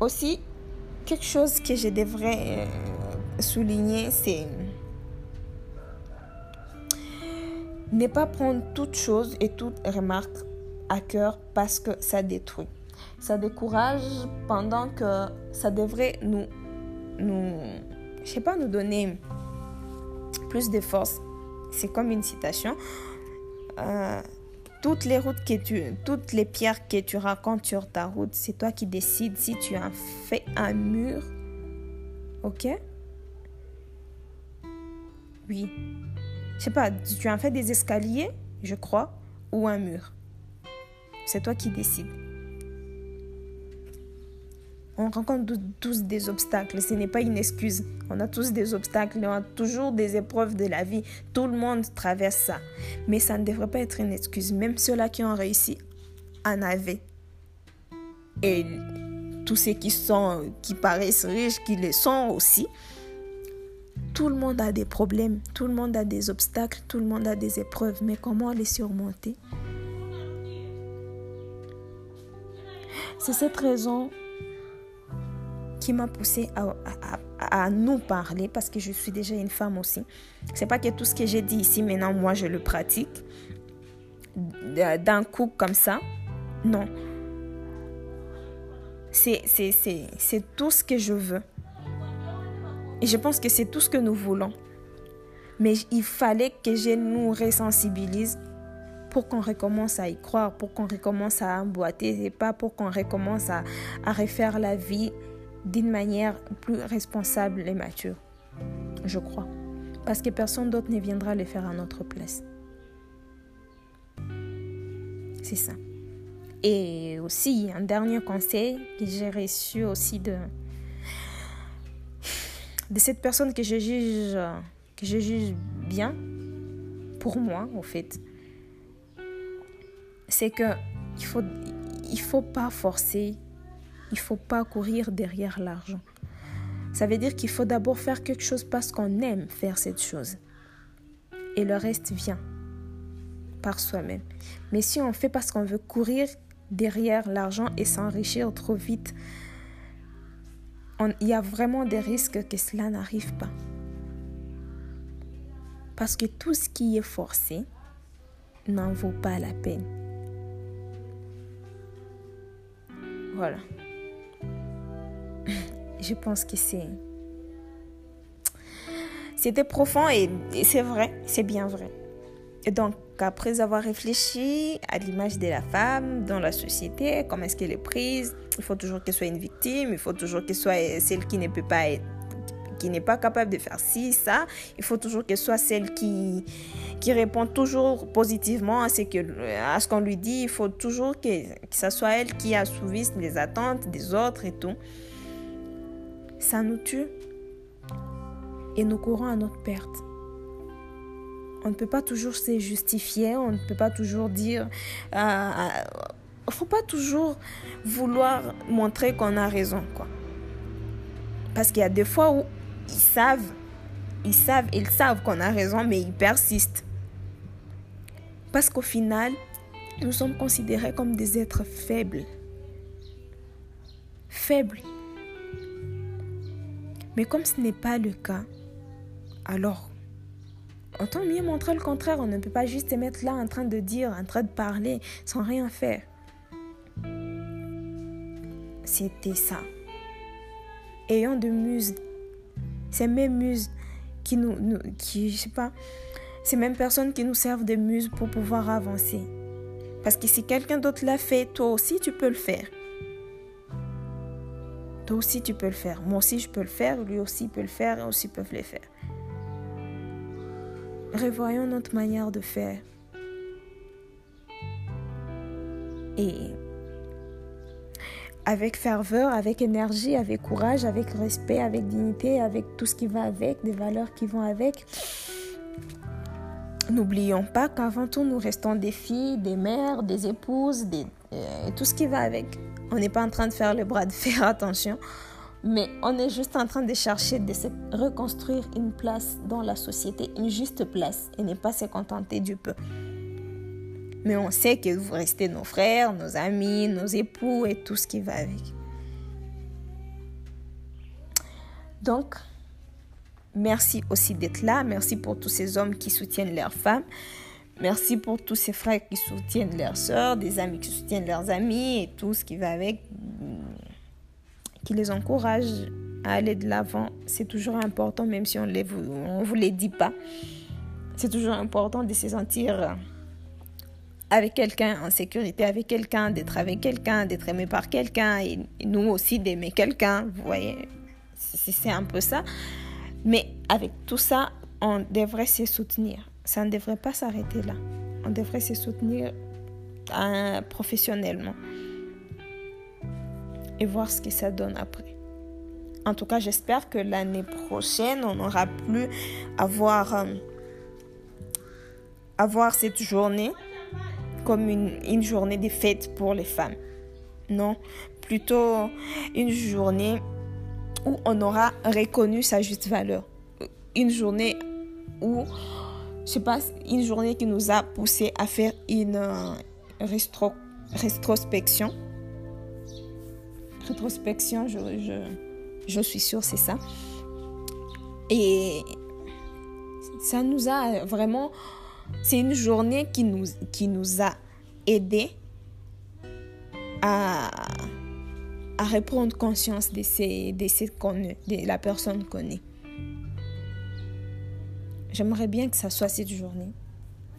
Aussi, quelque chose que je devrais euh, souligner, c'est ne pas prendre toute chose et toute remarque à cœur parce que ça détruit. Ça décourage pendant que ça devrait nous, nous je sais pas, nous donner plus de force. C'est comme une citation. Euh, toutes les routes que tu, toutes les pierres que tu racontes sur ta route, c'est toi qui décides si tu as fait un mur, ok? Oui. Je sais pas, tu as fait des escaliers, je crois, ou un mur. C'est toi qui décides. On rencontre tous des obstacles, ce n'est pas une excuse. On a tous des obstacles, on a toujours des épreuves de la vie. Tout le monde traverse ça. Mais ça ne devrait pas être une excuse. Même ceux-là qui ont réussi en avaient. Et tous ceux qui sont, qui paraissent riches, qui le sont aussi, tout le monde a des problèmes, tout le monde a des obstacles, tout le monde a des épreuves, mais comment les surmonter? C'est cette raison qui m'a poussée à, nous parler parce que je suis déjà une femme aussi. C'est pas que tout ce que j'ai dit ici maintenant, moi je le pratique d'un coup comme ça. Non. C'est tout ce que je veux. Et je pense que c'est tout ce que nous voulons. Mais il fallait que je nous ressensibilise pour qu'on recommence à y croire, pour qu'on recommence à emboîter et pas pour qu'on recommence à, à refaire la vie d'une manière plus responsable et mature. Je crois. Parce que personne d'autre ne viendra le faire à notre place. C'est ça. Et aussi, un dernier conseil que j'ai reçu aussi de, cette personne que je juge, bien, pour moi, au fait, c'est que Il faut, il faut pas forcer. Il faut pas courir derrière l'argent. Ça veut dire qu'il faut d'abord faire quelque chose parce qu'on aime faire cette chose. Et le reste vient par soi-même. Mais si on fait parce qu'on veut courir derrière l'argent et s'enrichir trop vite, il y a vraiment des risques que cela n'arrive pas. Parce que tout ce qui est forcé n'en vaut pas la peine. Voilà. Je pense que c'est... C'était profond et, c'est vrai, c'est bien vrai. Et donc, après avoir réfléchi à l'image de la femme dans la société, comment est-ce qu'elle est prise, il faut toujours qu'elle soit une victime, il faut toujours qu'elle soit celle qui ne peut pas être qui n'est pas capable de faire ci, ça. Il faut toujours qu'elle soit celle qui, qui répond toujours positivement à ce que à ce qu'on lui dit. Il faut toujours que, que ce soit elle qui assouvisse les attentes des autres et tout. Ça nous tue et nous courons à notre perte. On ne peut pas toujours se justifier, on ne peut pas toujours dire... Il euh, ne faut pas toujours vouloir montrer qu'on a raison, quoi. Parce qu'il y a des fois où ils savent, ils savent, ils savent qu'on a raison, mais ils persistent. Parce qu'au final, nous sommes considérés comme des êtres faibles. Faibles. Mais comme ce n'est pas le cas, alors, autant mieux montrer le contraire. On ne peut pas juste se mettre là en train de dire, en train de parler, sans rien faire. C'était ça. Ayant de muses ces mêmes muses qui nous, qui, je sais pas, ces mêmes personnes qui nous servent de muses pour pouvoir avancer. Parce que si quelqu'un d'autre l'a fait, toi aussi tu peux le faire. Toi aussi tu peux le faire. Moi aussi je peux le faire, lui aussi peut le faire, et aussi peuvent le faire. Revoyons notre manière de faire. Et avec ferveur, avec énergie, avec courage, avec respect, avec dignité, avec tout ce qui va avec, des valeurs qui vont avec. N'oublions pas qu'avant tout, nous restons des filles, des mères, des épouses, euh, tout ce qui va avec. On n'est pas en train de faire le bras de fer, attention, mais on est juste en train de chercher de se reconstruire une place dans la société, une juste place, et ne pas se contenter du peu. Mais on sait que vous restez nos frères, nos amis, nos époux et tout ce qui va avec. Donc, merci aussi d'être là. Merci pour tous ces hommes qui soutiennent leurs femmes. Merci pour tous ces frères qui soutiennent leurs sœurs, des amis qui soutiennent leurs amis et tout ce qui va avec, qui les encourage à aller de l'avant. C'est toujours important, même si on ne vous les dit pas. C'est toujours important de se sentir avec quelqu'un, en sécurité avec quelqu'un, d'être avec quelqu'un, d'être aimé par quelqu'un, et, nous aussi d'aimer quelqu'un, vous voyez, c'est un peu ça. Mais avec tout ça, on devrait se soutenir. Ça ne devrait pas s'arrêter là. On devrait se soutenir hein, professionnellement et voir ce que ça donne après. En tout cas, j'espère que l'année prochaine, on n'aura plus euh, à voir cette journée comme une, journée de fête pour les femmes. Non, plutôt une journée où on aura reconnu sa juste valeur. Une journée où, je sais pas, une journée qui nous a poussé à faire une euh, rétrospection. Rétrospection, je, je, je suis sûre, c'est ça. Et ça nous a vraiment c'est une journée qui nous, qui nous a aidés à, à reprendre conscience de, ces, de, ces de la personne qu'on est. J'aimerais bien que ça soit cette journée.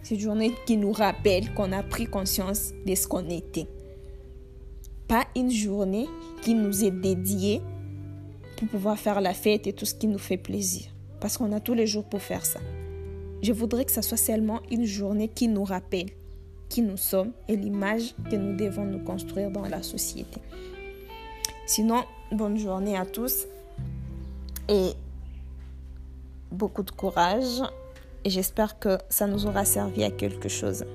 Cette journée qui nous rappelle qu'on a pris conscience de ce qu'on était. Pas une journée qui nous est dédiée pour pouvoir faire la fête et tout ce qui nous fait plaisir. Parce qu'on a tous les jours pour faire ça. Je voudrais que ce soit seulement une journée qui nous rappelle qui nous sommes et l'image que nous devons nous construire dans la société. Sinon, bonne journée à tous et beaucoup de courage et j'espère que ça nous aura servi à quelque chose.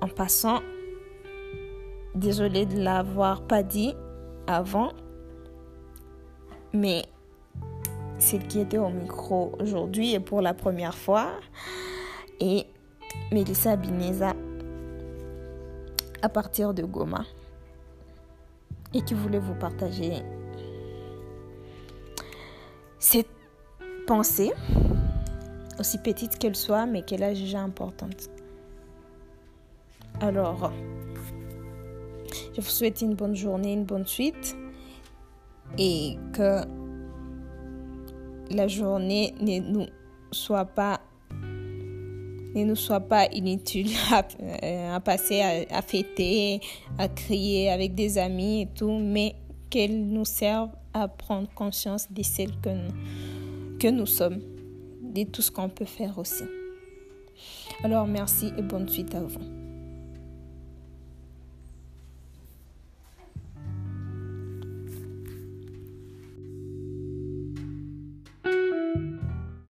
En passant, désolée de l'avoir pas dit avant, mais celle qui était au micro aujourd'hui et pour la première fois et Mélissa Bineza à partir de Goma et qui voulait vous partager cette pensée, aussi petite qu'elle soit, mais qu'elle a jugée importante. Alors, je vous souhaite une bonne journée, une bonne suite et que la journée ne nous soit pas ne nous soit pas inutile à, passer à, fêter, à crier avec des amis et tout, mais qu'elle nous serve à prendre conscience de celle que nous, que nous sommes, de tout ce qu'on peut faire aussi. Alors merci et bonne suite à vous.